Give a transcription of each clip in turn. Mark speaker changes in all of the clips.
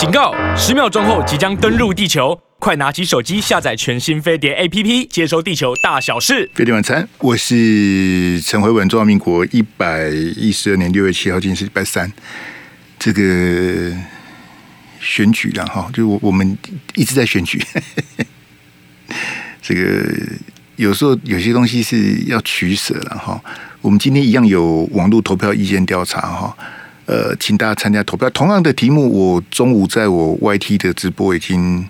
Speaker 1: 警告！十秒钟后即将登陆地球，快拿起手机下载全新飞碟 APP，接收地球大小事。
Speaker 2: 飞碟晚餐，我是陈回文。中华民国一百一十二年六月七号，今天是礼拜三。这个选举了哈，就我我们一直在选举。这个有时候有些东西是要取舍了哈。我们今天一样有网络投票意见调查哈，呃，请大家参加投票。同样的题目，我中午在我 YT 的直播已经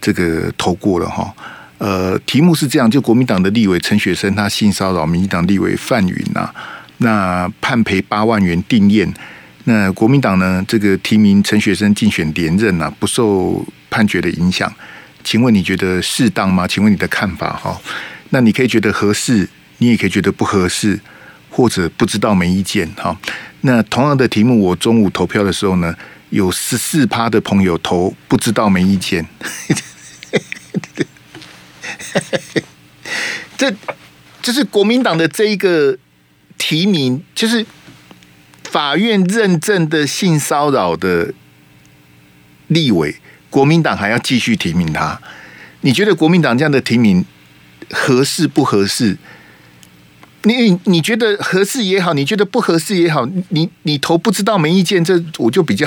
Speaker 2: 这个投过了哈。呃，题目是这样：就国民党的立委陈雪生他性骚扰民进党立委范云呐，那判赔八万元定谳。那国民党呢，这个提名陈学生竞选连任啊，不受判决的影响，请问你觉得适当吗？请问你的看法哈？那你可以觉得合适，你也可以觉得不合适，或者不知道没意见哈。那同样的题目，我中午投票的时候呢，有十四趴的朋友投不知道没意见，这这是国民党的这一个提名，就是。法院认证的性骚扰的立委，国民党还要继续提名他？你觉得国民党这样的提名合适不合适？你你觉得合适也好，你觉得不合适也好，你你投不知道没意见，这我就比较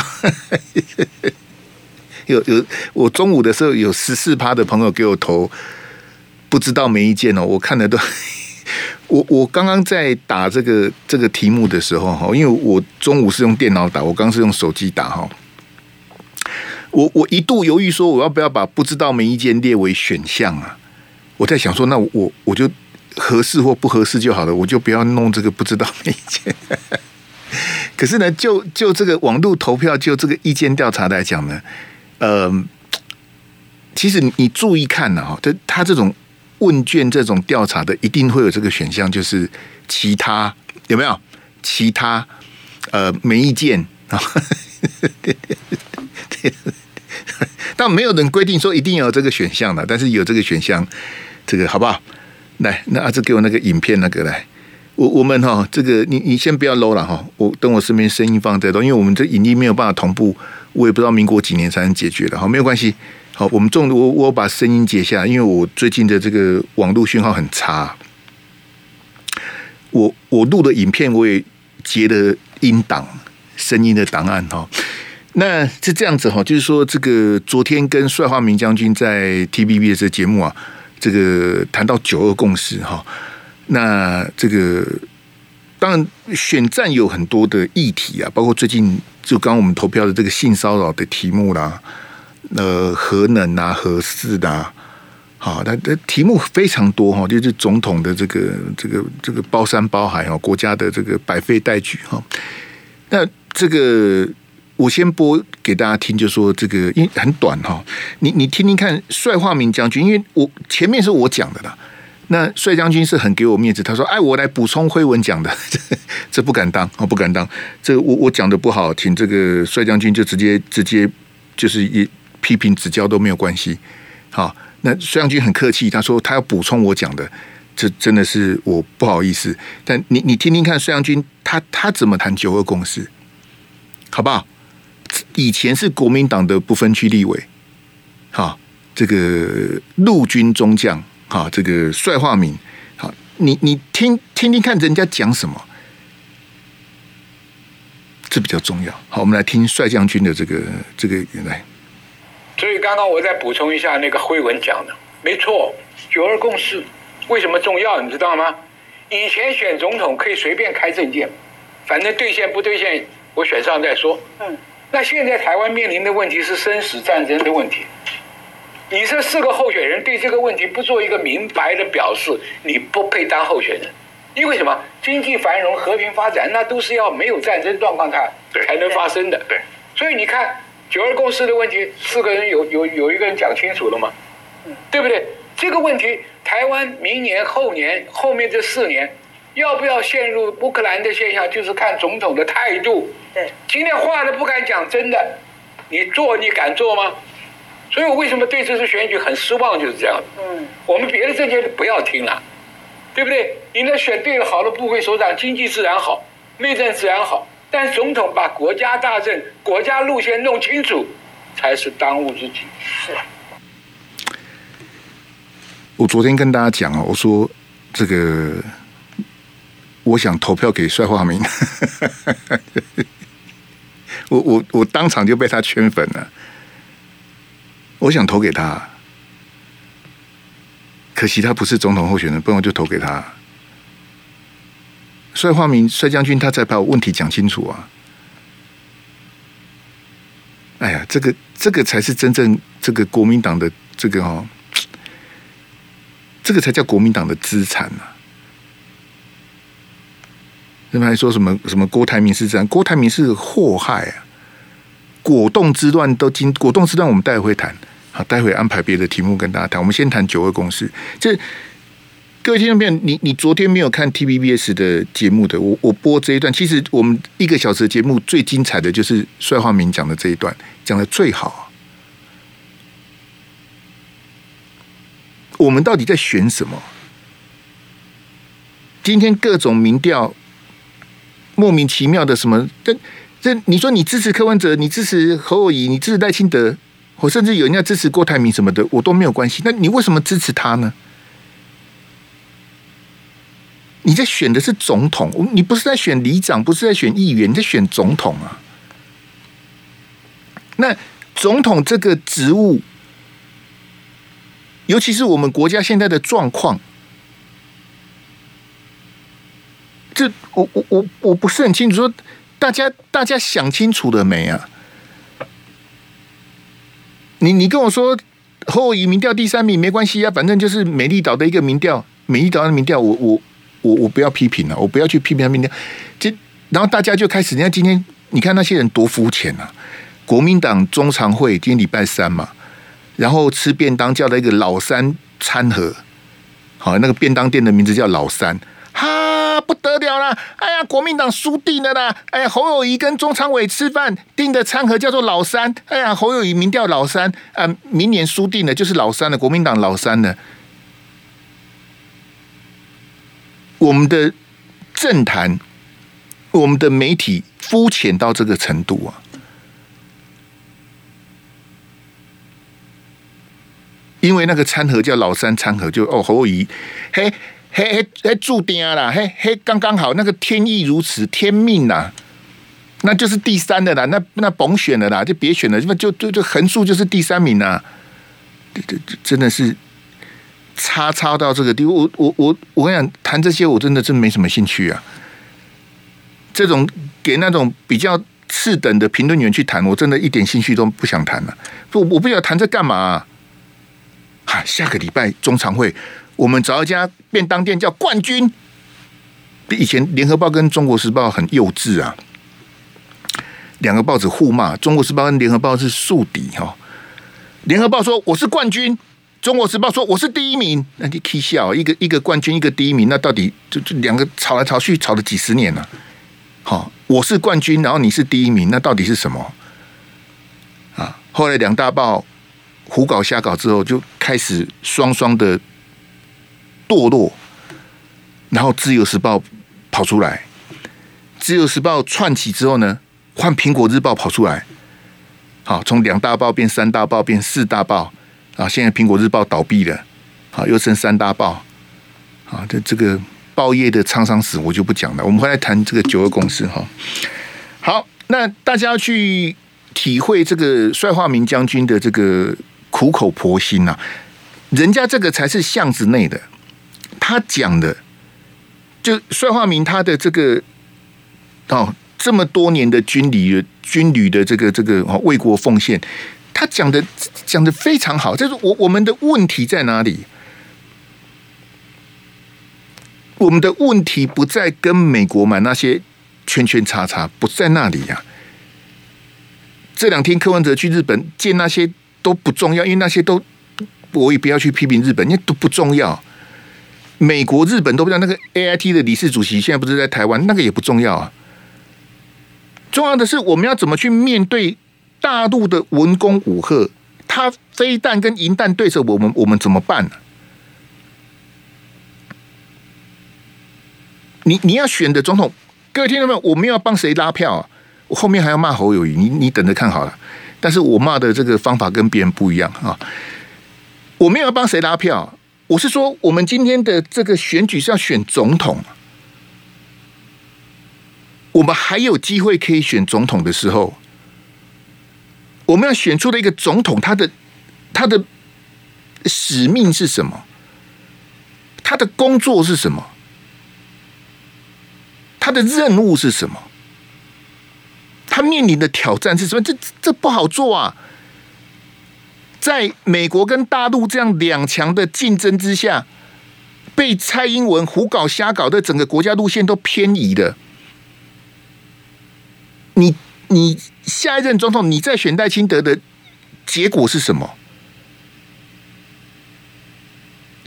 Speaker 2: 有有。我中午的时候有十四趴的朋友给我投不知道没意见哦，我看的都。我我刚刚在打这个这个题目的时候哈，因为我中午是用电脑打，我刚是用手机打哈。我我一度犹豫说，我要不要把不知道没意见列为选项啊？我在想说，那我我就合适或不合适就好了，我就不要弄这个不知道没意见。可是呢，就就这个网络投票，就这个意见调查来讲呢，呃，其实你注意看呢哈，这他这种。问卷这种调查的一定会有这个选项，就是其他有没有其他呃没意见啊？但没有人规定说一定要有这个选项的，但是有这个选项，这个好不好？来，那阿志给我那个影片那个来，我我们哈这个你你先不要 low 了哈，我等我身边声音放再多，因为我们这影音没有办法同步，我也不知道民国几年才能解决的，哈，没有关系。好，我们重我我把声音截下，因为我最近的这个网络讯号很差。我我录的影片我也截了音档，声音的档案哈。那是这样子哈，就是说这个昨天跟帅化明将军在 TVB 的这个节目啊，这个谈到九二共识哈。那这个当然选战有很多的议题啊，包括最近就刚刚我们投票的这个性骚扰的题目啦。呃，核能啊，核四的，啊，好，它的题目非常多哈，就是总统的这个这个这个包山包海哈，国家的这个百废待举哈。那这个我先播给大家听，就说这个因很短哈，你你听听看，帅化民将军，因为我前面是我讲的啦，那帅将军是很给我面子，他说，哎，我来补充辉文讲的，这不敢当，我不敢当，这我我讲的不好，请这个帅将军就直接直接就是一。批评指教都没有关系，好，那帅将军很客气，他说他要补充我讲的，这真的是我不好意思。但你你听听看，帅将军他他怎么谈九二共识，好不好？以前是国民党的不分区立委，哈，这个陆军中将，哈，这个帅化民，好，你你听听听看人家讲什么，这比较重要。好，我们来听帅将军的这个这个原来。
Speaker 3: 所以刚刚我再补充一下那个辉文讲的，没错，九二共识为什么重要？你知道吗？以前选总统可以随便开证件，反正兑现不兑现，我选上再说。嗯，那现在台湾面临的问题是生死战争的问题，你这四个候选人对这个问题不做一个明白的表示，你不配当候选人。因为什么？经济繁荣、和平发展，那都是要没有战争状况下才能发生的。所以你看。九二共识的问题，四个人有有有一个人讲清楚了吗？对不对？这个问题，台湾明年、后年、后面这四年，要不要陷入乌克兰的现象，就是看总统的态度。对，今天话都不敢讲真的，你做你敢做吗？所以我为什么对这次选举很失望，就是这样。嗯，我们别的政见不要听了，对不对？你那选对了，好的部会首长，经济自然好，内政自然好。但总统把国家大政、国家路线弄清楚，才是当务之急。是。
Speaker 2: 我昨天跟大家讲哦，我说这个，我想投票给帅化民，我我我当场就被他圈粉了。我想投给他，可惜他不是总统候选人，不然我就投给他。帅化民帅将军，他才把我问题讲清楚啊！哎呀，这个这个才是真正这个国民党的这个哦。这个才叫国民党的资产、啊！人们还说什么什么郭台铭是这样？郭台铭是祸害啊！果冻之乱都经果冻之乱，我们待会会谈。好，待会安排别的题目跟大家谈。我们先谈九二共识。这各位听众朋友，你你昨天没有看 TVBS 的节目的，我我播这一段。其实我们一个小时的节目最精彩的就是帅化民讲的这一段，讲的最好。我们到底在选什么？今天各种民调莫名其妙的什么？这这，你说你支持柯文哲，你支持侯友宜，你支持赖清德，我甚至有人要支持郭台铭什么的，我都没有关系。那你为什么支持他呢？你在选的是总统，你不是在选里长，不是在选议员，你在选总统啊。那总统这个职务。尤其是我们国家现在的状况，这我我我我不是很清楚，说大家大家想清楚了没啊？你你跟我说侯友宜民调第三名没关系啊，反正就是美丽岛的一个民调，美丽岛的民调，我我我我不要批评了，我不要去批评他民调。这然后大家就开始，你看今天你看那些人多肤浅啊！国民党中常会今天礼拜三嘛。然后吃便当叫了一个老三餐盒，好，那个便当店的名字叫老三，哈，不得了了！哎呀，国民党输定了啦！哎呀，侯友宜跟中常委吃饭订的餐盒叫做老三，哎呀，侯友宜民调老三，啊，明年输定了就是老三了，国民党老三了。我们的政坛，我们的媒体肤浅到这个程度啊！因为那个餐盒叫老三餐盒，就哦侯友宜，嘿嘿嘿嘿注定啦，嘿嘿刚刚好，那个天意如此，天命呐，那就是第三的啦，那那甭选了啦，就别选了，就就就横竖就是第三名呐，这这真的是差差到这个地步，我我我我跟你讲，谈这些我真的真没什么兴趣啊，这种给那种比较次等的评论员去谈，我真的一点兴趣都不想谈了，不我不晓得谈这干嘛啊？下个礼拜中常会，我们找一家便当店叫冠军。比以前联合报跟中国时报很幼稚啊，两个报纸互骂，中国时报跟联合报是宿敌哈。联合报说我是冠军，中国时报说我是第一名，那你可以笑，一个一个冠军，一个第一名，那到底就就两个吵来吵去，吵了几十年了。好，我是冠军，然后你是第一名，那到底是什么？啊，后来两大报。胡搞瞎搞之后，就开始双双的堕落，然后《自由时报》跑出来，《自由时报》窜起之后呢，换《苹果日报》跑出来，好，从两大报变三大报变四大报，啊，现在《苹果日报》倒闭了，好，又剩三大报，啊，这这个报业的沧桑史我就不讲了，我们回来谈这个九二共识哈。好，那大家要去体会这个帅化民将军的这个。苦口婆心呐、人家这个才是巷子内的，他讲的就帅化民他的这个哦，这么多年的军旅军旅的这个这个哦为国奉献，他讲的讲的非常好。就是我我们的问题在哪里？我们的问题不在跟美国买那些圈圈叉叉，不在那里呀、这两天柯文哲去日本见那些。都不重要，因为那些都我也不要去批评日本，因为都不重要。美国、日本都不知道。那个 AIT 的理事主席现在不是在台湾，那个也不重要啊。重要的是我们要怎么去面对大陆的文攻武吓，他飞弹跟银弹对着我们，我们怎么办呢？你你要选的总统，各位听到没有？我们要帮谁拉票啊？我后面还要骂侯友宜，你你等着看好了。但是我骂的这个方法跟别人不一样啊。我没有要帮谁拉票，我是说，我们今天的这个选举是要选总统，我们还有机会可以选总统的时候，我们要选出的一个总统，他的他的使命是什么？他的工作是什么？他的任务是什么？他面临的挑战是什么？这这不好做啊！在美国跟大陆这样两强的竞争之下，被蔡英文胡搞瞎搞的整个国家路线都偏移的。你你下一任总统，你再选戴清德的结果是什么？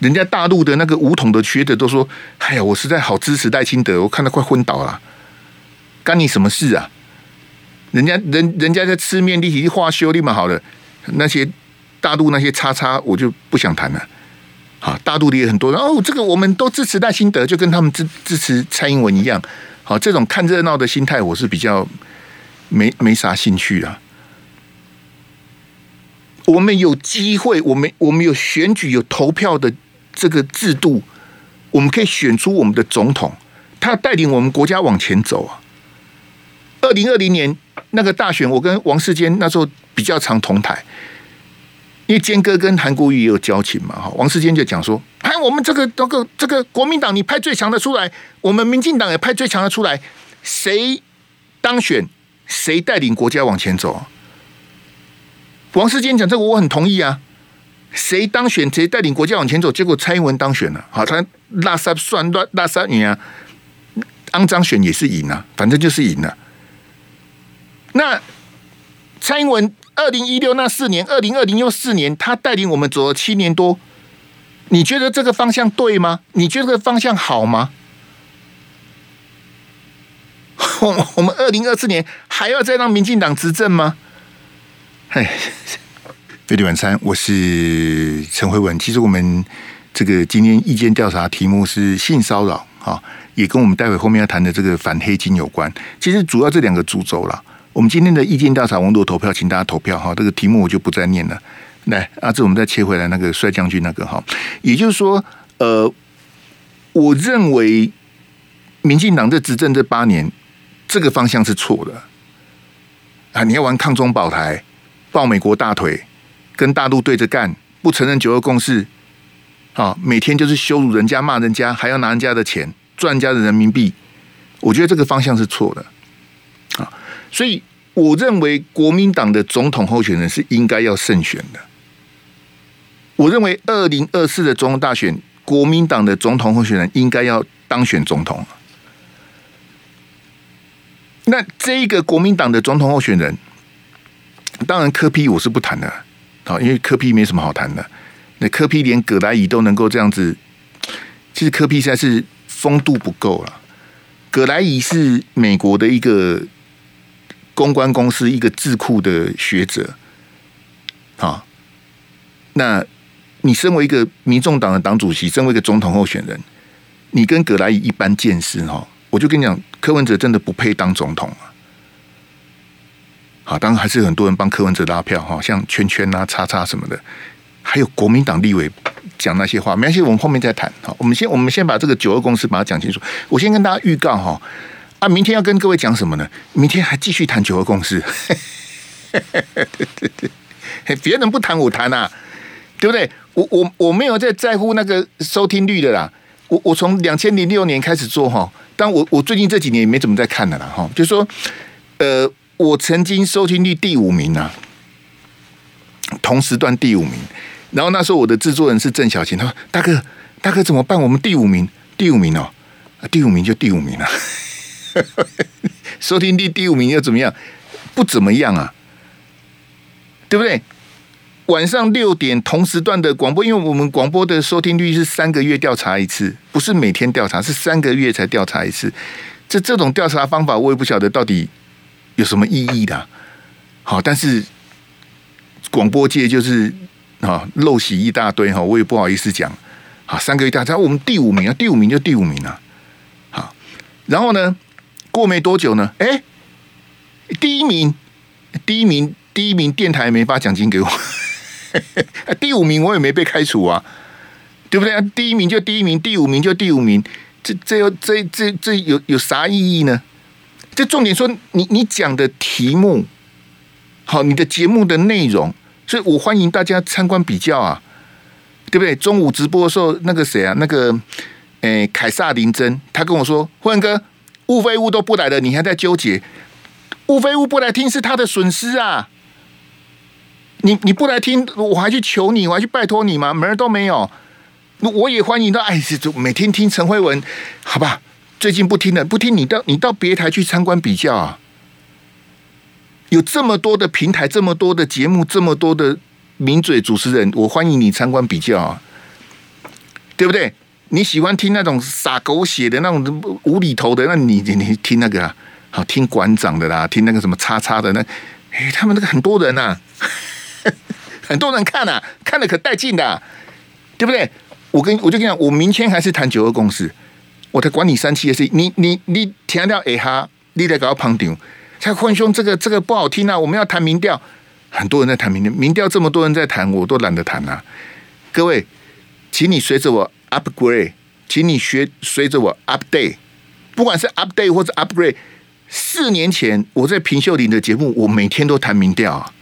Speaker 2: 人家大陆的那个武统的学者都说：“哎呀，我实在好支持戴清德，我看他快昏倒了，干你什么事啊？人家人人家在吃面，立体化修立马好了。那些大陆那些叉叉，我就不想谈了。好，大陆的也很多人哦，这个我们都支持赖清德，就跟他们支支持蔡英文一样。好，这种看热闹的心态，我是比较没没啥兴趣啊。我们有机会，我们我们有选举，有投票的。”这个制度，我们可以选出我们的总统，他带领我们国家往前走啊。二零二零年那个大选，我跟王世坚那时候比较常同台，因为坚哥跟韩国瑜也有交情嘛。哈，王世坚就讲说：“哎，我们这个这个这个国民党，你派最强的出来，我们民进党也派最强的出来，谁当选，谁带领国家往前走。”王世坚讲这个，我很同意啊。谁当选，谁带领国家往前走？结果蔡英文当选了，好，他拉沙算拉拉沙赢啊，肮脏选也是赢啊，反正就是赢了。那蔡英文二零一六那四年，二零二零又四年，他带领我们走了七年多，你觉得这个方向对吗？你觉得这个方向好吗？我我们二零二四年还要再让民进党执政吗？哎。飞碟晚餐，我是陈慧文。其实我们这个今天意见调查题目是性骚扰，啊，也跟我们待会后面要谈的这个反黑金有关。其实主要这两个主轴了。我们今天的意见调查网络投票，请大家投票哈。这个题目我就不再念了。来，阿志，我们再切回来那个帅将军那个哈，也就是说，呃，我认为民进党在执政这八年，这个方向是错的啊！你要玩抗中保台，抱美国大腿。跟大陆对着干，不承认九二共识，啊，每天就是羞辱人家、骂人家，还要拿人家的钱赚人家的人民币，我觉得这个方向是错的，所以我认为国民党的总统候选人是应该要胜选的。我认为二零二四的总统大选，国民党的总统候选人应该要当选总统。那这一个国民党的总统候选人，当然柯 P 我是不谈的。好，因为柯 P 没什么好谈的。那柯 P 连葛莱仪都能够这样子，其实柯 P 现在是风度不够了。葛莱仪是美国的一个公关公司一个智库的学者。啊，那你身为一个民众党的党主席，身为一个总统候选人，你跟葛莱仪一般见识哈，我就跟你讲，柯文哲真的不配当总统啊。好，当然还是很多人帮柯文哲拉票哈，像圈圈啊、叉叉什么的，还有国民党立委讲那些话，没关系，我们后面再谈。好，我们先我们先把这个九二公司把它讲清楚。我先跟大家预告哈，啊，明天要跟各位讲什么呢？明天还继续谈九二共识，对对对，别人不谈我谈啊，对不对？我我我没有在在乎那个收听率的啦，我我从两千零六年开始做哈，但我我最近这几年也没怎么在看的啦哈，就说呃。我曾经收听率第五名啊，同时段第五名。然后那时候我的制作人是郑小琴，他说：“大哥，大哥怎么办？我们第五名，第五名哦，第五名就第五名了。收听率第五名又怎么样？不怎么样啊，对不对？晚上六点同时段的广播，因为我们广播的收听率是三个月调查一次，不是每天调查，是三个月才调查一次。这这种调查方法，我也不晓得到底。”有什么意义的？好，但是广播界就是啊，陋习一大堆哈，我也不好意思讲。好，三个月调查，我们第五名啊，第五名就第五名啊。好，然后呢，过没多久呢，哎，第一名，第一名第一名电台没发奖金给我，第五名我也没被开除啊，对不对？第一名就第一名，第五名就第五名，这这又这这这有有啥意义呢？这重点说你你讲的题目，好，你的节目的内容，所以我欢迎大家参观比较啊，对不对？中午直播的时候，那个谁啊，那个诶凯撒林真，他跟我说，辉哥，雾非雾都不来了，你还在纠结？雾非雾不来听是他的损失啊！你你不来听，我还去求你，我还去拜托你吗？门儿都没有。我也欢迎到，哎，就每天听陈慧文，好吧？最近不听了，不听你到你到别台去参观比较啊。有这么多的平台，这么多的节目，这么多的名嘴主持人，我欢迎你参观比较啊，对不对？你喜欢听那种撒狗血的那种无厘头的，那你你你听那个啊。好听馆长的啦，听那个什么叉叉的那，哎，他们那个很多人呐、很多人看呐、看的可带劲的、对不对？我跟我就跟你讲，我明天还是谈九二共识，我才管你三七的事，你你你填掉哎哈，你得搞旁听，才坤兄这个这个不好听啊，我们要谈民调，很多人在谈民调，民调这么多人在谈，我都懒得谈啊。各位，请你随着我 upgrade，请你学随着我 update，不管是 update 或者 upgrade。四年前我在平秀琳的节目，我每天都谈民调啊。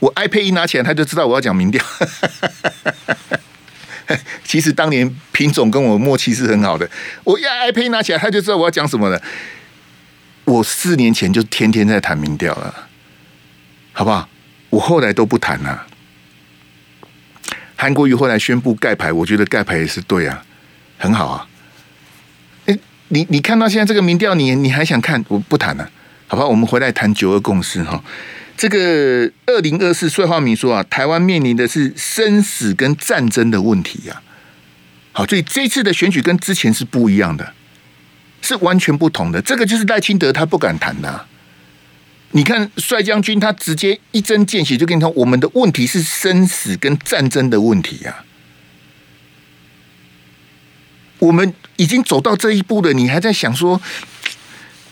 Speaker 2: 我 iPad 一拿起来，他就知道我要讲民调。其实当年平总跟我默契是很好的。我一 iPad 一拿起来，他就知道我要讲什么了。我四年前就天天在谈民调了，好不好？我后来都不谈了。韩国瑜后来宣布盖牌，我觉得盖牌也是对啊，很好啊。你你看到现在这个民调，你你还想看？我不谈了，好吧？我们回来谈九二共识哈。这个二零二四，帅化民说啊，台湾面临的是生死跟战争的问题呀。好，所以这次的选举跟之前是不一样的，是完全不同的。这个就是赖清德他不敢谈的。你看帅将军他直接一针见血就跟你说，我们的问题是生死跟战争的问题呀。我们已经走到这一步了，你还在想说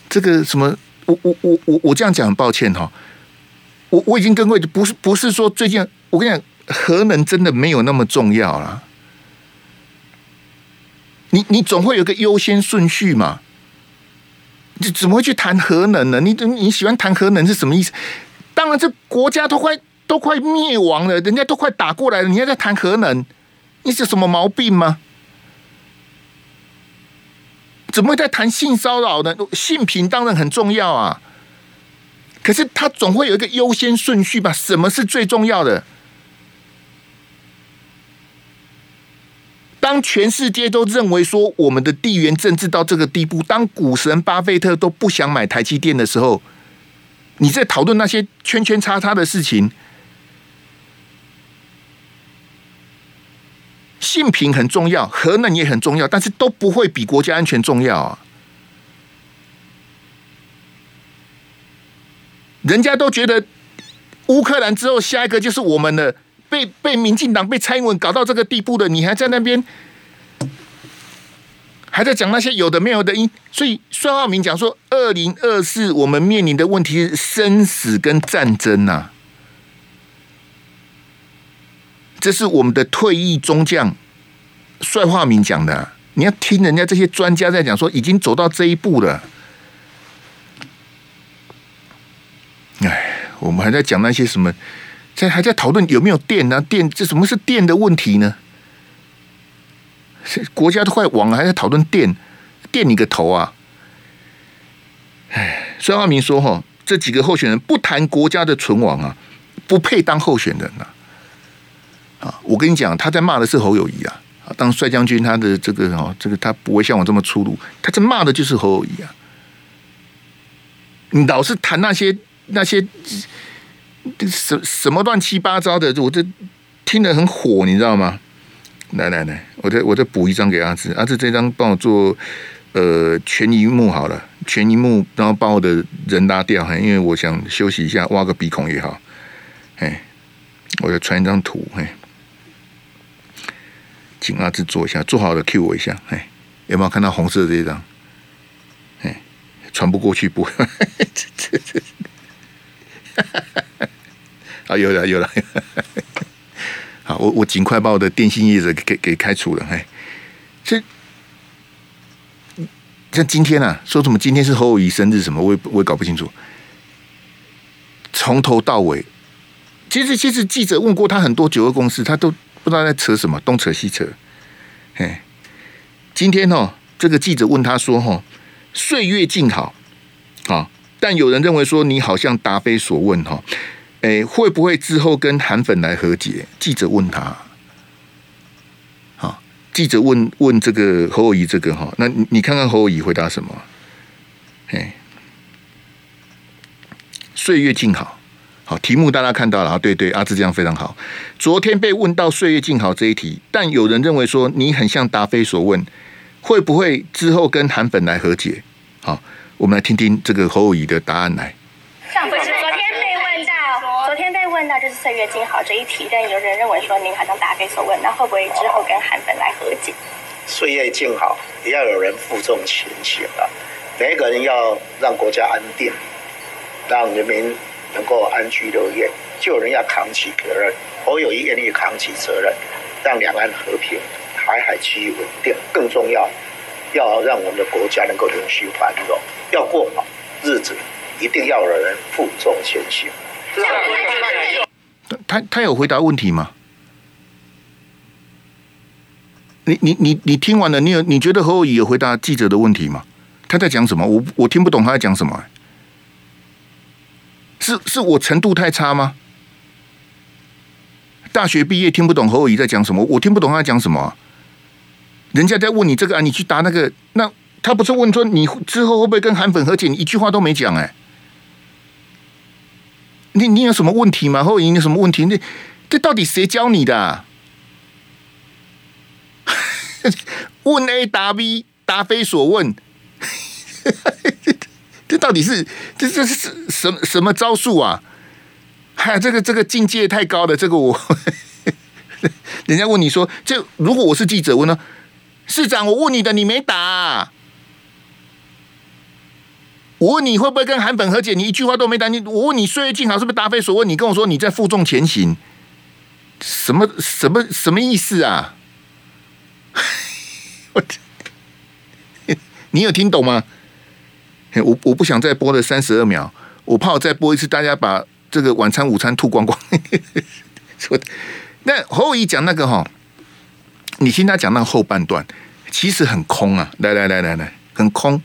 Speaker 2: 这个什么？我我我我我这样讲很抱歉哈，我我已经跟各位不是不是说最近我跟你讲，核能真的没有那么重要了。你你总会有个优先顺序嘛？你怎么会去谈核能呢？你你喜欢谈核能是什么意思？当然，这国家都快都快灭亡了，人家都快打过来了，你还在谈核能？你是什么毛病吗？怎么会在谈性骚扰呢？性平当然很重要啊，可是他总会有一个优先顺序吧？什么是最重要的？当全世界都认为说我们的地缘政治到这个地步，当股神巴菲特都不想买台积电的时候，你在讨论那些圈圈叉叉的事情。性平很重要，核能也很重要，但是都不会比国家安全重要啊！人家都觉得乌克兰之后下一个就是我们的，被被民进党被蔡英文搞到这个地步的，你还在那边还在讲那些有的没有的因，所以孙浩明讲说，二零二四我们面临的问题是生死跟战争呐、这是我们的退役中将帅化民讲的，你要听人家这些专家在讲说，已经走到这一步了。哎，我们还在讲那些什么，在还在讨论有没有电呢？电这什么是电的问题呢？国家都快亡了，还在讨论电，电你个头啊！哎，孙华明说哈，这几个候选人不谈国家的存亡啊，不配当候选人啊。啊，我跟你讲，他在骂的是侯友谊啊！当帅将军，他的这个哦，这个他不会像我这么粗鲁，他在骂的就是侯友谊啊！你老是谈那些那些什什么乱七八糟的，我这听得很火，你知道吗？来来来，我再我再补一张给阿志，阿志这张帮我做呃全萤幕好了，全萤幕，然后把我的人拉掉，因为我想休息一下，挖个鼻孔也好，哎，我再传一张图，嘿。请阿志做一下，做好了 Q 我一下，哎，有没有看到红色这一张？哎，传不过去不？啊，有了有了。好，我我尽快把我的电信业者给给开除了。哎，这像今天啊，说什么今天是侯友宜生日什么，我也我也搞不清楚。从头到尾，其实其实记者问过他很多九二公司，他都不知道在扯什么，东扯西扯。哎，今天哦，这个记者问他说：“哈，岁月静好，啊，但有人认为说你好像答非所问，哈。”哎，会不会之后跟韩粉来和解？记者问他，好，记者问问这个侯友谊这个哈，那你你看看侯友谊回答什么？哎，岁月静好，好，题目大家看到了啊，对对，阿志这样非常好。昨天被问到岁月静好这一题，但有人认为说你很像答非所问，会不会之后跟韩粉来和解？好，我们来听听这个侯友谊的答案来。
Speaker 4: 问到就是岁月静好这一题，但有人认为说您好像答非所问，那会不会之后跟韩粉来和解？
Speaker 5: 岁月静好，也要有人负重前行啊！每一个人要让国家安定，让人民能够安居乐业，就有人要扛起责任。侯友宜愿意扛起责任，让两岸和平、台海区域稳定。更重要，要让我们的国家能够永续繁荣，要过好日子，一定要有人负重前行。
Speaker 2: 他他有回答问题吗？你你你你听完了，你有你觉得何伟仪有回答记者的问题吗？他在讲什么？我我听不懂他在讲什么。是是我程度太差吗？大学毕业听不懂何伟仪在讲什么？我听不懂他在讲什么。人家在问你这个啊，你去答那个，那他不是问说你之后会不会跟韩粉和解？你一句话都没讲哎。你你有什么问题吗？或者你有什么问题？那这到底谁教你的啊？问 A 答 B，答非所问，这到底是这这是什什么招数啊？嗨，这个这个境界太高了。这个我，人家问你说，这如果我是记者问呢？市长，我问你的，你没答。我问你会不会跟韩粉和解？你一句话都没答。你我问你岁月静好是不是答非所问？你跟我说你在负重前行，什么什么什么意思啊？我 你有听懂吗？我我不想再播了三十二秒，我怕我再播一次，大家把这个晚餐午餐吐光光。那侯友宜讲那个哈，你听他讲那个后半段，其实很空啊！来来来来来，很空。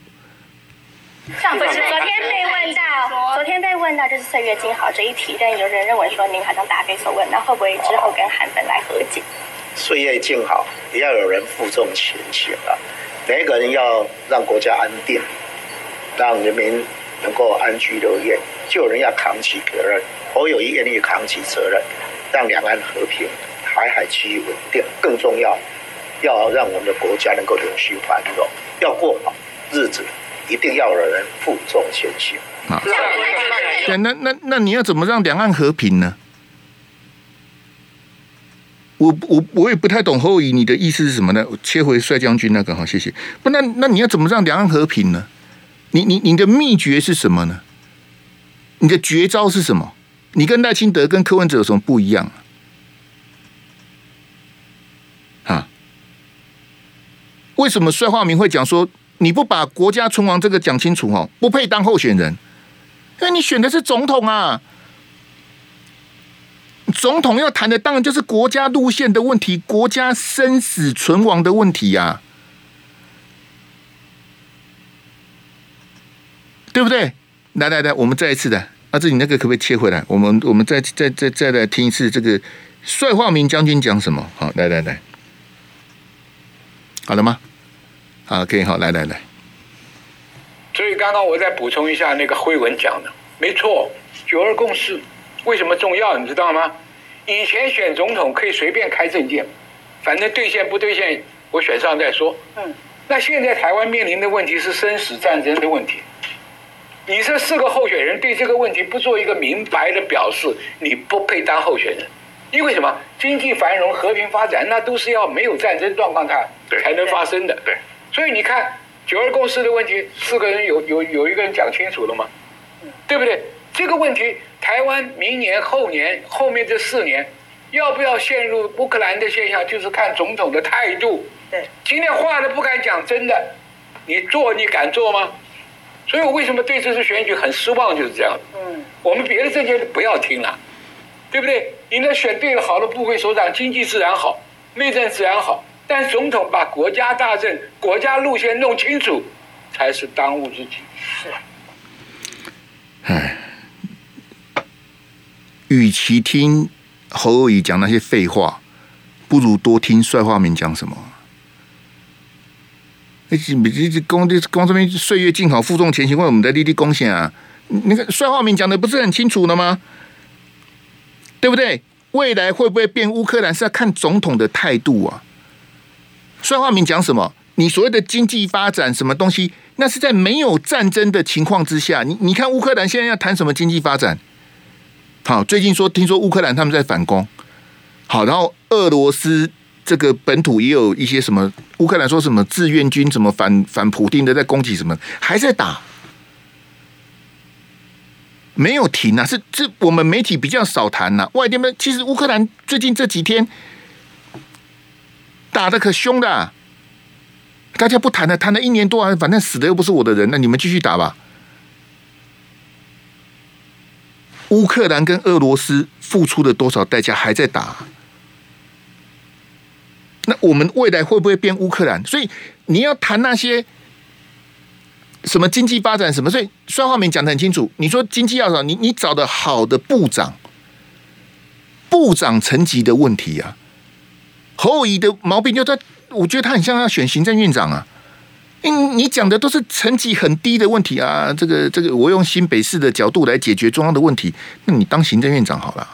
Speaker 4: 上不是昨天被问到，昨天被问到就是岁月静好这一题，但有人认为说您好像答非所问，那会不会之后跟韩粉来和解？
Speaker 5: 岁月静好，也要有人负重前行啊！每一个人要让国家安定，让人民能够安居乐业，就有人要扛起责任。侯友宜愿意扛起责任，让两岸和平、台海区域稳定。更重要，要让我们的国家能够永续繁荣，要过好日子。一定要有人负重前行啊！
Speaker 2: 对，那那那你要怎么让两岸和平呢？我我我也不太懂侯友宜，你的意思是什么呢？切回帅将军那个好，谢谢。不，那那你要怎么让两岸和平呢？你你你的秘诀是什么呢？你的绝招是什么？你跟赖清德跟柯文哲有什么不一样啊？啊？为什么帅化明会讲说？你不把国家存亡这个讲清楚哦，不配当候选人。那你选的是总统啊，总统要谈的当然就是国家路线的问题，国家生死存亡的问题呀，对不对？来来来，我们再一次的，阿志，你那个可不可以切回来？我们我们再再再再来听一次这个帅化民将军讲什么？好，来来来，好了吗？啊，可以好，来来来。
Speaker 3: 所以刚刚我再补充一下那个辉文讲的，没错，九二共识为什么重要？你知道吗？以前选总统可以随便开证件，反正兑现不兑现，我选上再说。嗯。那现在台湾面临的问题是生死战争的问题，你这四个候选人对这个问题不做一个明白的表示，你不配当候选人。因为什么？经济繁荣、和平发展，那都是要没有战争状况下才能发生的。对。对所以你看九二共识的问题，四个人有有有一个人讲清楚了吗？对不对？这个问题，台湾明年、后年、后面这四年，要不要陷入乌克兰的现象，就是看总统的态度。
Speaker 6: 对，
Speaker 3: 今天话都不敢讲真的，你做你敢做吗？所以我为什么对这次选举很失望，就是这样。
Speaker 6: 嗯，
Speaker 3: 我们别的政见不要听了，对不对？你那选对了好的部会首长，经济自然好，内政自然好。但总统把国家大政、国家路线弄清楚，才是当务之急。
Speaker 6: 是。
Speaker 2: 唉，与其听侯友宜讲那些废话，不如多听帅化民讲什么。哎，你这这公这公这边岁月静好，负重前行，为我们的立地贡献啊！那个帅化民讲的不是很清楚了吗？对不对？未来会不会变乌克兰是要看总统的态度啊！帅化民讲什么？你所谓的经济发展什么东西？那是在没有战争的情况之下，你你看乌克兰现在要谈什么经济发展？好，最近说听说乌克兰他们在反攻，好，然后俄罗斯这个本土也有一些什么，乌克兰说什么志愿军怎么反反普丁的在攻击什么，还在打，没有停啊！是是我们媒体比较少谈呐、外电们其实乌克兰最近这几天打得可凶的、大家不谈了，谈了一年多啊，反正死的又不是我的人，那你们继续打吧。乌克兰跟俄罗斯付出了多少代价，还在打。那我们未来会不会变乌克兰？所以你要谈那些什么经济发展什么，所以帅化民讲得很清楚。你说经济要找你，你找的好的部长，部长层级的问题啊。侯友宜的毛病就在。我觉得他很像要选行政院长啊，因为你讲的都是层级很低的问题啊，这个这个，我用新北市的角度来解决中央的问题，那你当行政院长好了。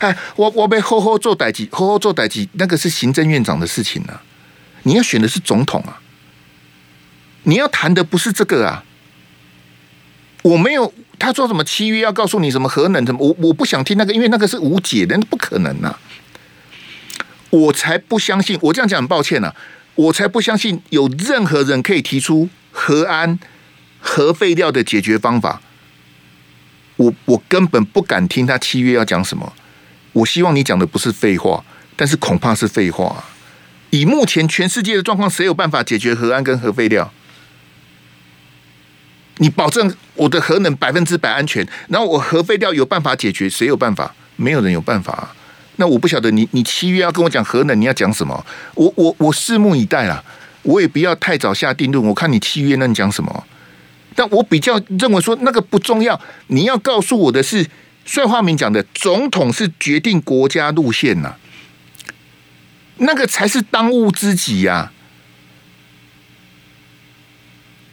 Speaker 2: 哎，我我被好好做代志，好好做代志，那个是行政院长的事情啊，你要选的是总统啊，你要谈的不是这个啊。我没有他说什么七月要告诉你什么核能什么，我我不想听那个，因为那个是无解的，不可能啊。我才不相信，我这样讲很抱歉呐、啊，我才不相信有任何人可以提出核安、核废料的解决方法。我我根本不敢听他七月要讲什么。我希望你讲的不是废话，但是恐怕是废话。以目前全世界的状况，谁有办法解决核安跟核废料？你保证我的核能百分之百安全，然后我核废料有办法解决？谁有办法？没有人有办法。那我不晓得你你七月要跟我讲核能，你要讲什么？我我我拭目以待啦，我也不要太早下定论。我看你七月那你讲什么？但我比较认为说那个不重要。你要告诉我的是，帅化民讲的总统是决定国家路线呐，那个才是当务之急呀。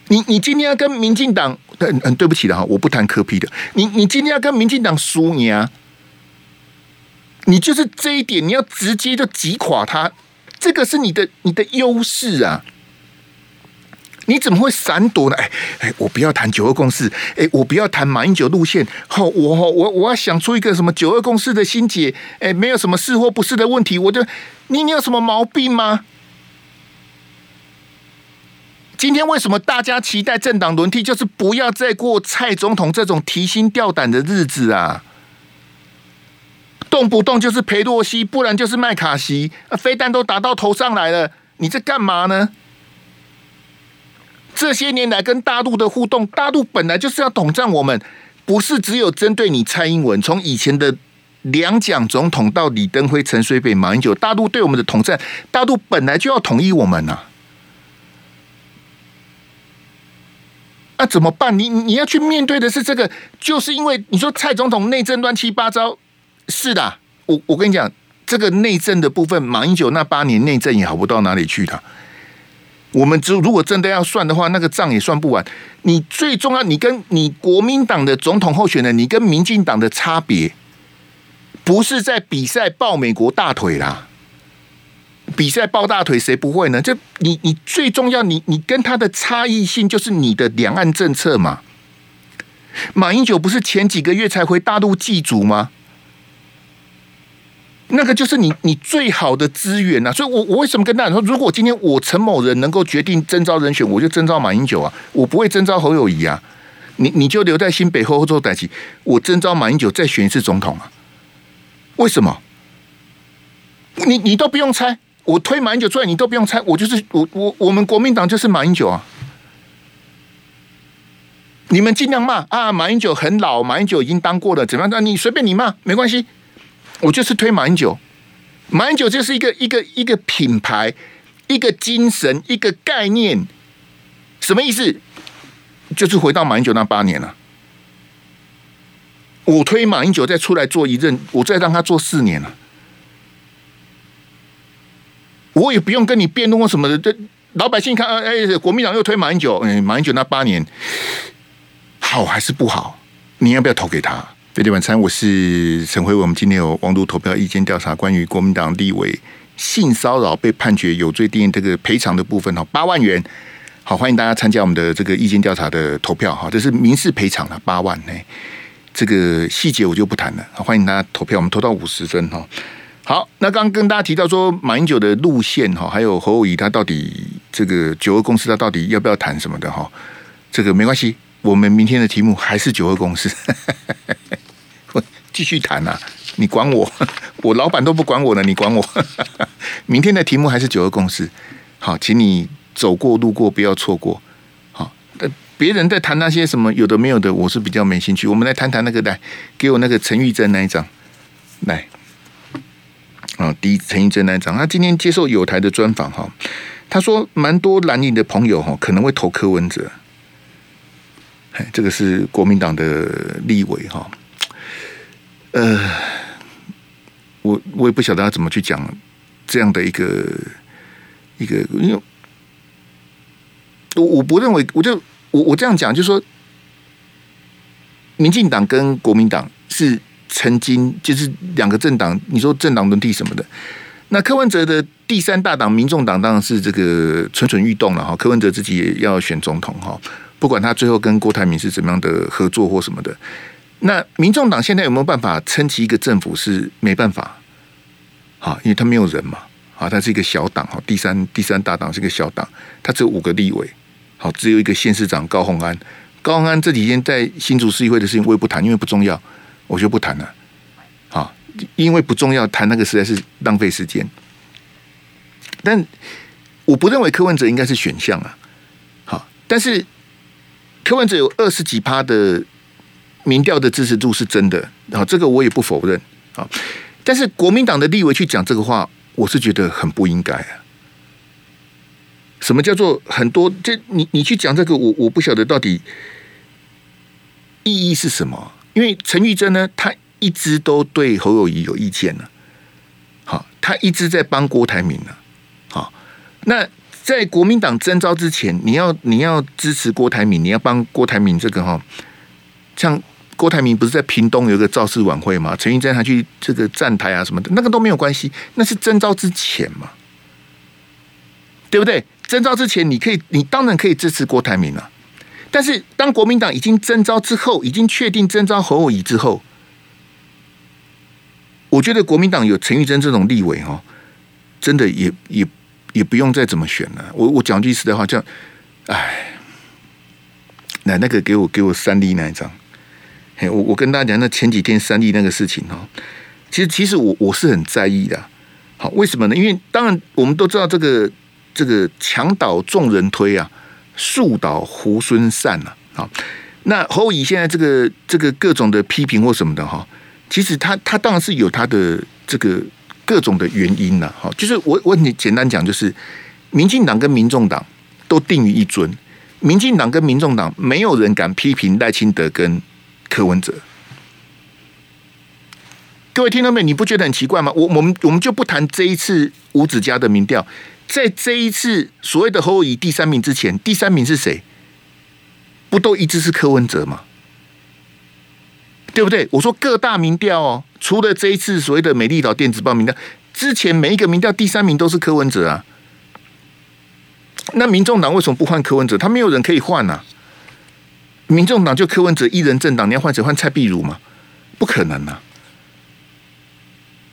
Speaker 2: 你你今天要跟民进党，嗯嗯，对不起的哈，我不谈科批的。你你今天要跟民进党输你啊？你就是这一点，你要直接就击垮他，这个是你的你的优势啊！你怎么会闪躲呢？哎哎，我不要谈九二共识，哎，我不要谈马英九路线，好，我我我要想出一个什么九二共识的心结，哎，没有什么是或不是的问题，我就你你有什么毛病吗？今天为什么大家期待政党轮替，就是不要再过蔡总统这种提心吊胆的日子啊！动不动就是裴洛西，不然就是麦卡锡，飞弹都打到头上来了，你在干嘛呢？这些年来跟大陆的互动，大陆本来就是要统战我们，不是只有针对你蔡英文。从以前的两蒋总统到李登辉、陈水扁、马英九，大陆对我们的统战，大陆本来就要统一我们呐、啊。那、怎么办？你你要去面对的是这个，就是因为你说蔡总统内政乱七八糟。是的，我我跟你讲，这个内政的部分，马英九那八年内政也好不到哪里去的。我们只如果真的要算的话，那个账也算不完。你最重要，你跟你国民党的总统候选人，你跟民进党的差别，不是在比赛抱美国大腿啦。比赛抱大腿谁不会呢？就你你最重要，你你跟他的差异性就是你的两岸政策嘛。马英九不是前几个月才回大陆祭祖吗？那个就是你你最好的资源、啊，所以我我为什么跟大家说，如果今天我陈某人能够决定征召人选，我就征召马英九啊，我不会征召侯友谊啊。你你就留在新北后做代志，我征召马英九再选一次总统啊？为什么？你你都不用猜，我推马英九出来，你都不用猜，我就是我我我们国民党就是马英九啊！你们尽量骂啊，马英九很老，马英九已经当过了，怎么样？那你随便你骂，没关系，我就是推马英九。马英九就是一个一个一个品牌，一个精神，一个概念，什么意思？就是回到马英九那八年了。我推马英九再出来做一任，我再让他做四年了。我也不用跟你辩论或什么的，这老百姓看，哎，国民党又推马英九，哎，马英九那八年好还是不好？你要不要投给他？飞碟晚餐，我是陈辉，我们今天有网络投票意见调查，关于国民党立委性骚扰被判决有罪定这个赔偿的部分哈，八万元。好，欢迎大家参加我们的这个意见调查的投票哈，这是民事赔偿的八万呢，这个细节我就不谈了。欢迎大家投票，我们投到五十分哈。好，那刚跟大家提到说马英九的路线哈，还有侯友宜他到底这个九二公司他到底要不要谈什么的哈，这个没关系，我们明天的题目还是九二共识。继续谈啊！你管我？我老板都不管我了，你管我？明天的题目还是九二共识。好，请你走过路过，不要错过。好，别人在谈那些什么有的没有的，我是比较没兴趣。我们来谈谈那个，来给我那个陈玉珍那一张。来，啊，第一陈玉珍那一张，他今天接受友台的专访哈，他说蛮多蓝营的朋友哈可能会投柯文哲。哎，这个是国民党的立委哈。呃，我我也不晓得要怎么去讲这样的一个一个，因为我我不认为，我就我我这样讲，就是说，民进党跟国民党是曾经就是两个政党，你说政党轮替什么的，那柯文哲的第三大党民众党当然是这个蠢蠢欲动了哈，柯文哲自己也要选总统哈，不管他最后跟郭台铭是怎么样的合作或什么的。那民众党现在有没有办法撑起一个政府？是没办法，好，因为他没有人嘛，啊，他是一个小党，哈，第三第三大党是一个小党，他只有五个立委，好，只有一个县市长高虹安，高虹安这几天在新竹市议会的事情我也不谈，因为不重要，我就不谈了，好，因为不重要，谈那个实在是浪费时间。但我不认为柯文哲应该是选项啊，好，但是柯文哲有二十几趴的。民调的支持度是真的，啊，这个我也不否认啊。但是国民党的立委去讲这个话，我是觉得很不应该啊。什么叫做很多？这你你去讲这个，我我不晓得到底意义是什么。因为陈玉珍呢，他一直都对侯友谊有意见呢。好，他一直在帮郭台铭呢。好，那在国民党征召之前，你要你要支持郭台铭，你要帮郭台铭这个哈，像。郭台铭不是在屏东有个造势晚会吗？陈玉珍还去这个站台啊什么的，那个都没有关系，那是征召之前嘛，对不对？征召之前，你可以，你当然可以支持郭台铭啊。但是当国民党已经征召之后，已经确定征召侯友宜之后，我觉得国民党有陈玉珍这种立委哦，真的也也也不用再怎么选了。我我讲句实在话，叫，哎，来那个给我给我三立那一张。我我跟大家讲，那前几天三立那个事情哦，其实其实我我是很在意的。好，为什么呢？因为当然我们都知道这个这个墙倒众人推啊，树倒猢狲散啊。好，那侯乙现在这个这个各种的批评或什么的哈，其实他他当然是有他的这个各种的原因了。好，就是我我你简单讲，就是民进党跟民众党都定于一尊，民进党跟民众党没有人敢批评赖清德跟。柯文哲，各位听到没？你不觉得很奇怪吗？我我们我们就不谈这一次吴子嘉的民调，在这一次所谓的侯友宜第三名之前，第三名是谁？不都一直是柯文哲吗？对不对？我说各大民调哦，除了这一次所谓的美丽岛电子报民调，之前每一个民调第三名都是柯文哲啊。那民众党为什么不换柯文哲？他没有人可以换啊。民众党就柯文哲一人政党，你要换谁？换蔡壁如吗？不可能啊！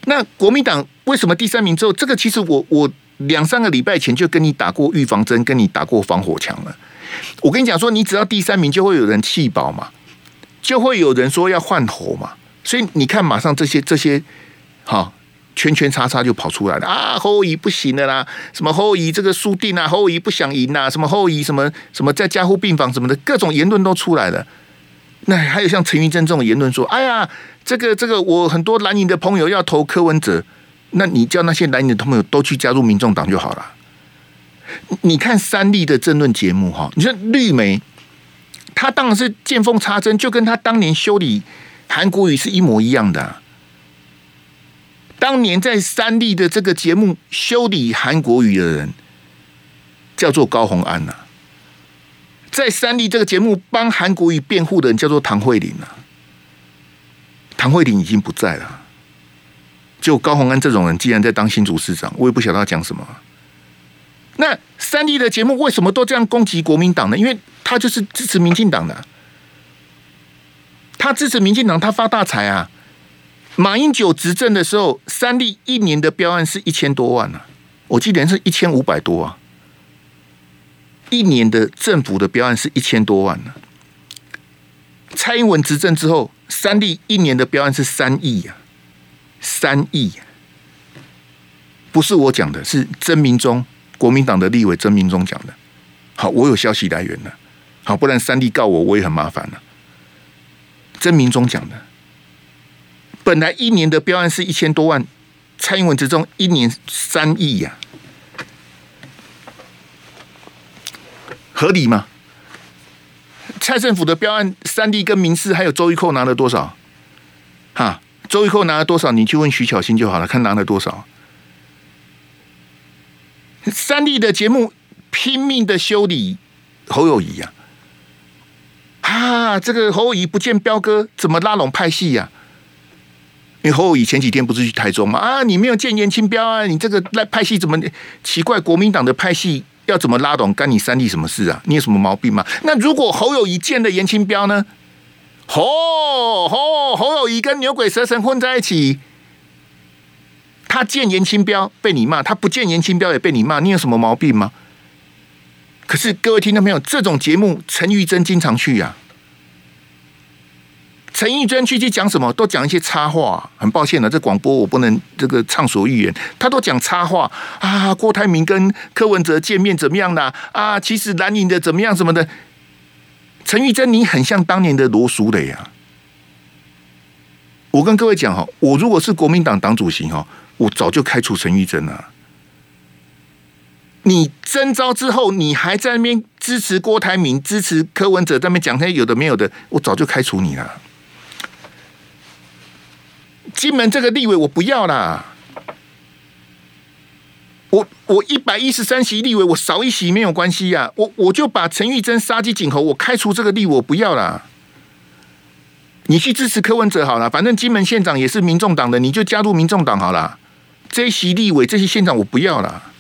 Speaker 2: 那国民党为什么第三名之后？这个其实我我两三个礼拜前就跟你打过预防针，跟你打过防火墙了。我跟你讲说，你只要第三名，就会有人弃保嘛，就会有人说要换侯嘛。所以你看，马上这些这些，哈，圈圈叉叉就跑出来了啊！侯友宜不行了啦，什么侯友宜这个输定啊，侯友宜不想赢呐，什么侯友宜什么什么在加护病房什么的各种言论都出来了。那还有像陈玉珍这种言论说，哎呀，这个这个我很多蓝营的朋友要投柯文哲，那你叫那些蓝营的朋友都去加入民众党就好了。你看三立的政论节目哈，你说绿媒，他当然是见缝插针，就跟他当年修理韩国瑜是一模一样的。当年在三立的这个节目修理韩国瑜的人，叫做高虹安呐。在三立这个节目帮韩国瑜辩护的人叫做唐慧玲啊。唐慧玲已经不在了，就高虹安这种人，既然在当新竹市长，我也不晓得他讲什么。那三立的节目为什么都这样攻击国民党呢？因为他就是支持民进党的，他支持民进党，他发大财啊！马英九执政的时候，三立一年的标案是一千多万啊，我记得是一千五百多啊，一年的政府的标案是一千多万呢。蔡英文执政之后，三立一年的标案是三亿啊，三亿，不是我讲的，是曾明忠。国民党的立委曾明忠讲的，好，我有消息来源了，好，不然三立告我，我也很麻烦了。曾明忠讲的，本来一年的标案是一千多万，蔡英文之中一年三亿呀，合理吗？蔡政府的标案，三立跟民视还有周玉蔻拿了多少？哈，周玉蔻拿了多少？你去问徐巧芯就好了，看拿了多少。三立的节目拼命的修理侯友宜呀，啊，这个侯友宜不见彪哥，怎么拉拢派系呀？因为侯友宜前几天不是去台中吗？啊，你没有见颜清标啊？你这个来拍戏怎么奇怪？国民党的拍戏要怎么拉拢？干你三弟什么事啊？你有什么毛病吗？那如果侯友宜见了颜清标呢？吼吼，侯友宜跟牛鬼蛇神混在一起。他见颜清标被你骂，他不见颜清标也被你骂，你有什么毛病吗？可是各位听到没有？这种节目陈玉珍经常去呀、啊。陈玉珍去去讲什么？都讲一些插话。很抱歉了，这广播我不能这个畅所欲言。他都讲插话啊。郭台铭跟柯文哲见面怎么样的啊？其实蓝营的怎么样什么的？陈玉珍，你很像当年的罗淑蕾呀。我跟各位讲哈，我如果是国民党党主席哈。我早就开除陈玉珍了。你征召之后，你还在那边支持郭台铭、支持柯文哲，在那边讲些有的没有的，我早就开除你了。金门这个立委我不要啦。我我一百一十三席立委，我少一席没有关系呀。我我就把陈玉珍杀鸡儆猴，我开除这个立，我不要啦。你去支持柯文哲好了，反正金门县长也是民众党的，你就加入民众党好了。这一席立委，这些县长我不要了，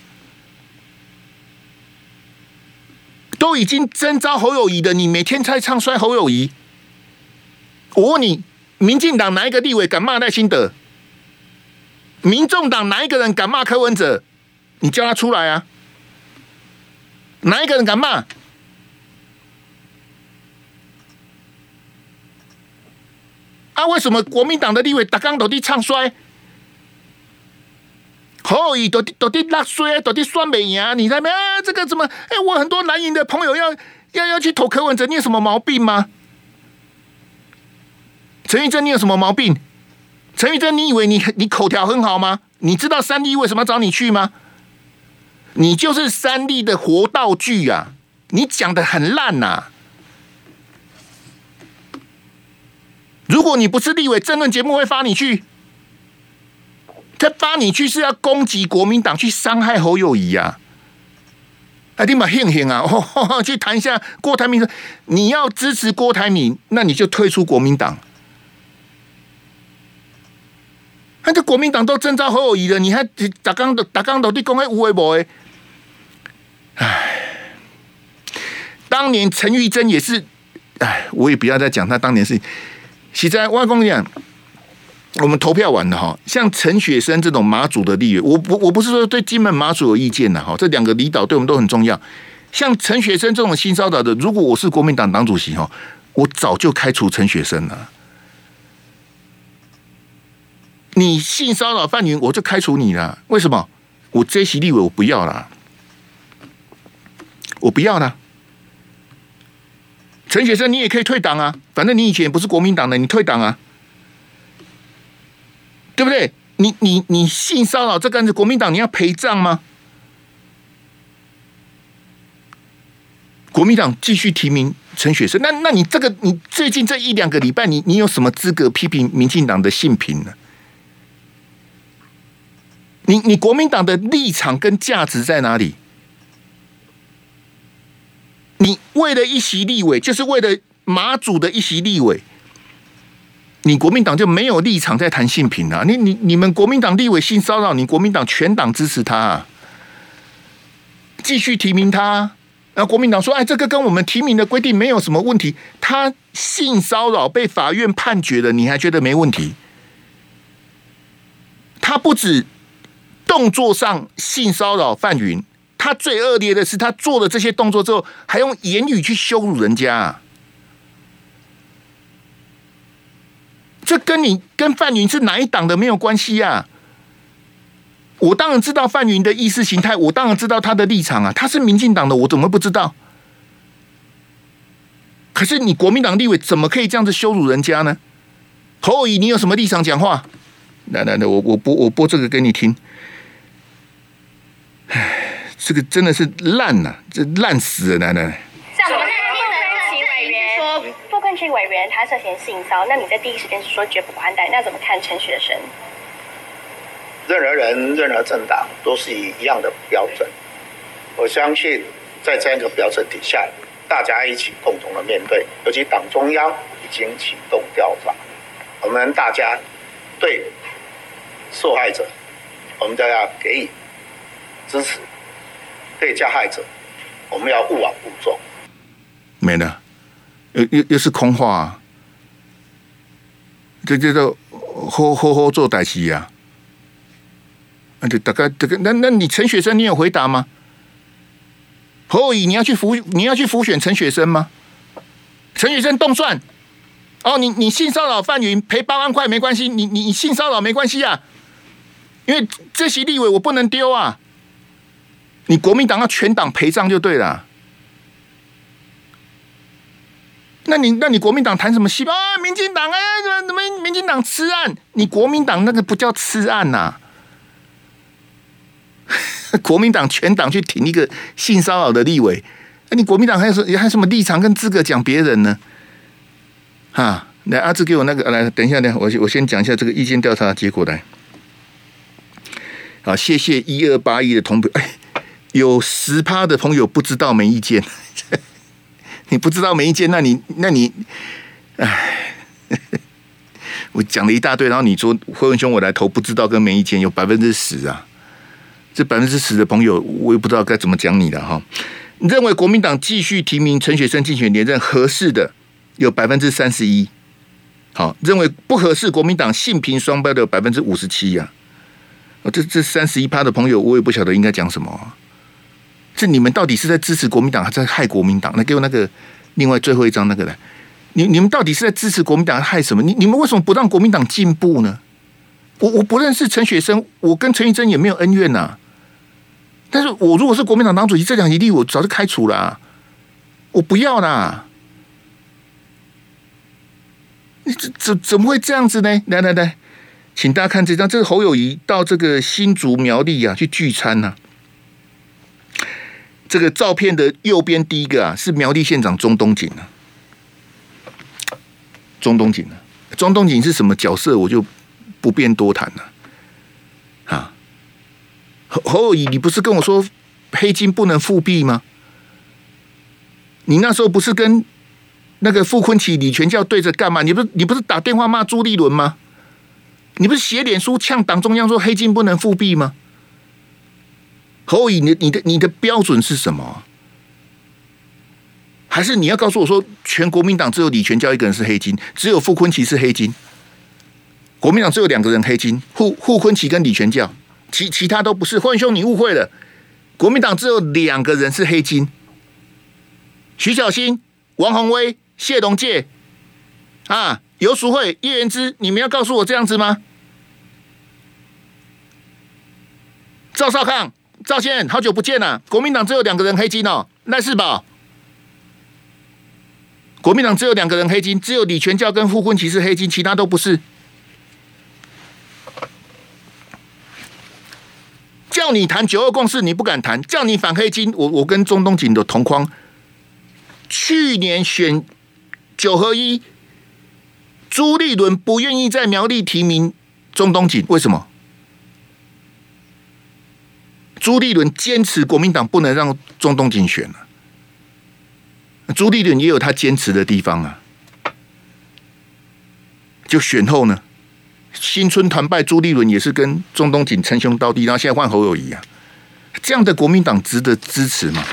Speaker 2: 都已经征召侯友谊的，你每天在唱衰侯友谊。我问你，民进党哪一个立委敢骂赖清德？民众党哪一个人敢骂柯文哲？你叫他出来啊！哪一个人敢骂？啊，为什么国民党的立委打刚斗地唱衰？侯友宜到底到底拉衰，到底算美赢？你在没啊？这个怎么？哎，我很多蓝营的朋友要要要去投柯文哲，你有什么毛病吗？陈玉珍，你有什么毛病？陈玉珍，你以为你你口条很好吗？你知道三立为什么找你去吗？你就是三立的活道具啊！你讲的很烂呐、啊！如果你不是立委，政论节目会发你去。他发你去是要攻击国民党，去伤害侯友宜呀？啊，你把庆幸啊！去谈一下郭台铭，你要支持郭台铭，那你就退出国民党。那这国民党都征召侯友宜了，你还打刚的打刚的，你讲还有诶无诶？唉，当年陈玉珍也是，唉，我也不要再讲他当年是，实在我跟你讲。我们投票完了哈，像陈雪生这种马祖的立委，我不我不是说对金门马祖有意见的哈，这两个离岛对我们都很重要。像陈雪生这种新骚扰的，如果我是国民党党主席哈，我早就开除陈雪生了。你性骚扰范云，我就开除你了。为什么？我这席立委我不要了，我不要了。陈学生，你也可以退党啊，反正你以前也不是国民党的，你退党啊，对不对？你你你性骚扰这个案子，国民党你要陪葬吗？国民党继续提名陈雪生，那那你这个你最近这一两个礼拜，你你有什么资格批评民进党的性平呢？你你国民党的立场跟价值在哪里？你为了一席立委，就是为了马祖的一席立委，你国民党就没有立场在谈性平啊？你你你们国民党立委性骚扰，你国民党全党支持他啊，继续提名他。那国民党说：“哎，这个跟我们提名的规定没有什么问题。他性骚扰被法院判决了，你还觉得没问题？他不止。”动作上性骚扰范云，他最恶劣的是，他做了这些动作之后，还用言语去羞辱人家。这跟你跟范云是哪一党的没有关系啊？我当然知道范云的意识形态，我当然知道他的立场啊。他是民进党的，我怎么不知道？可是你国民党立委怎么可以这样子羞辱人家呢？侯友宜，你有什么立场讲话？来来来，我我播我播这个给你听。唉，这个真的是烂呐、啊，这烂死了，奶奶。
Speaker 4: 像我们副昆萁委员说，副昆萁委员他涉嫌性骚，那你在第一时间是说绝不宽待，那怎么看陈学生？
Speaker 5: 任何人、任何政党都是以一样的标准。我相信，在这样一个标准底下，大家一起共同的面对。尤其党中央已经启动调查，我们大家对受害者，我们都要给予。支持对加害者，我们要勿往勿重。
Speaker 2: 没了，又又又是空话、啊，这叫做好好好做代志呀。那就大概这个，那那你陈学生，你有回答吗？侯友宜，你要去辅你要去辅选陈学生吗？陈学生动算哦，你你性骚扰范云赔八万块没关系，你你性骚扰没关系啊，因为这席立委我不能丢啊。你国民党要全党陪葬就对了，那你那你国民党谈什么戏啊？民进党哎，怎么怎么民进党吃案？你国民党那个不叫吃案呐、国民党全党去挺一个性骚扰的立委，那你国民党还有什还什么立场跟资格讲别人呢？哈，来阿志给我那个来，等一下呢，我我先讲一下这个意见调查结果来。好，谢谢一二八一的同学。有十趴的朋友不知道没意见，你不知道没意见，那你那你，哎，我讲了一大堆，然后你说辉文兄我来投不知道跟没意见有百分之十啊，这百分之十的朋友我也不知道该怎么讲你了哈。认为国民党继续提名陈学生竞选连任合适的有百分之三十一，好，认为不合适国民党性平双标的百分之五十七呀。这这三十一趴的朋友我也不晓得应该讲什么。这你们到底是在支持国民党，还是在害国民党？那给我那个另外最后一张那个来。你你们到底是在支持国民党，害什么？你你们为什么不让国民党进步呢？我我不认识陈雪生，我跟陈玉珍也没有恩怨呐、但是我如果是国民党党主席，这两席立委我早就开除了、啊，我不要啦。你怎怎怎么会这样子呢？来来来，请大家看这张，这个侯友宜到这个新竹苗栗啊去聚餐呐、这个照片的右边第一个啊，是苗栗县长钟东锦啊。钟东锦啊，钟东锦是什么角色，我就不便多谈了。啊，侯侯友宜，你不是跟我说黑金不能复辟吗？你那时候不是跟那个傅昆奇、李全教对着干嘛？你不是你不是打电话骂朱立伦吗？你不是写脸书呛党中央说黑金不能复辟吗？侯友宜，你你的你的标准是什么？还是你要告诉我说，全国民党只有李全教一个人是黑金，只有傅坤奇是黑金？国民党只有两个人黑金，傅傅坤奇跟李全教，其其他都不是。欢迎兄，你误会了，国民党只有两个人是黑金，徐小新、王宏威、谢龙介啊，游淑慧、叶元之，你们要告诉我这样子吗？赵少康、赵先，好久不见了。国民党只有两个人黑金哦，赖世宝。国民党只有两个人黑金，只有李全教跟傅崐萁是黑金，其他都不是。叫你谈九二共识，你不敢谈；叫你反黑金，我我跟钟东锦的同框。去年选九合一，朱立伦不愿意在苗栗提名钟东锦，为什么？朱立伦坚持国民党不能让中东锦选了。朱立伦也有他坚持的地方啊，就选后呢，新春团拜，朱立伦也是跟中东锦称兄道弟，然后现在换侯友谊啊，这样的国民党值得支持吗？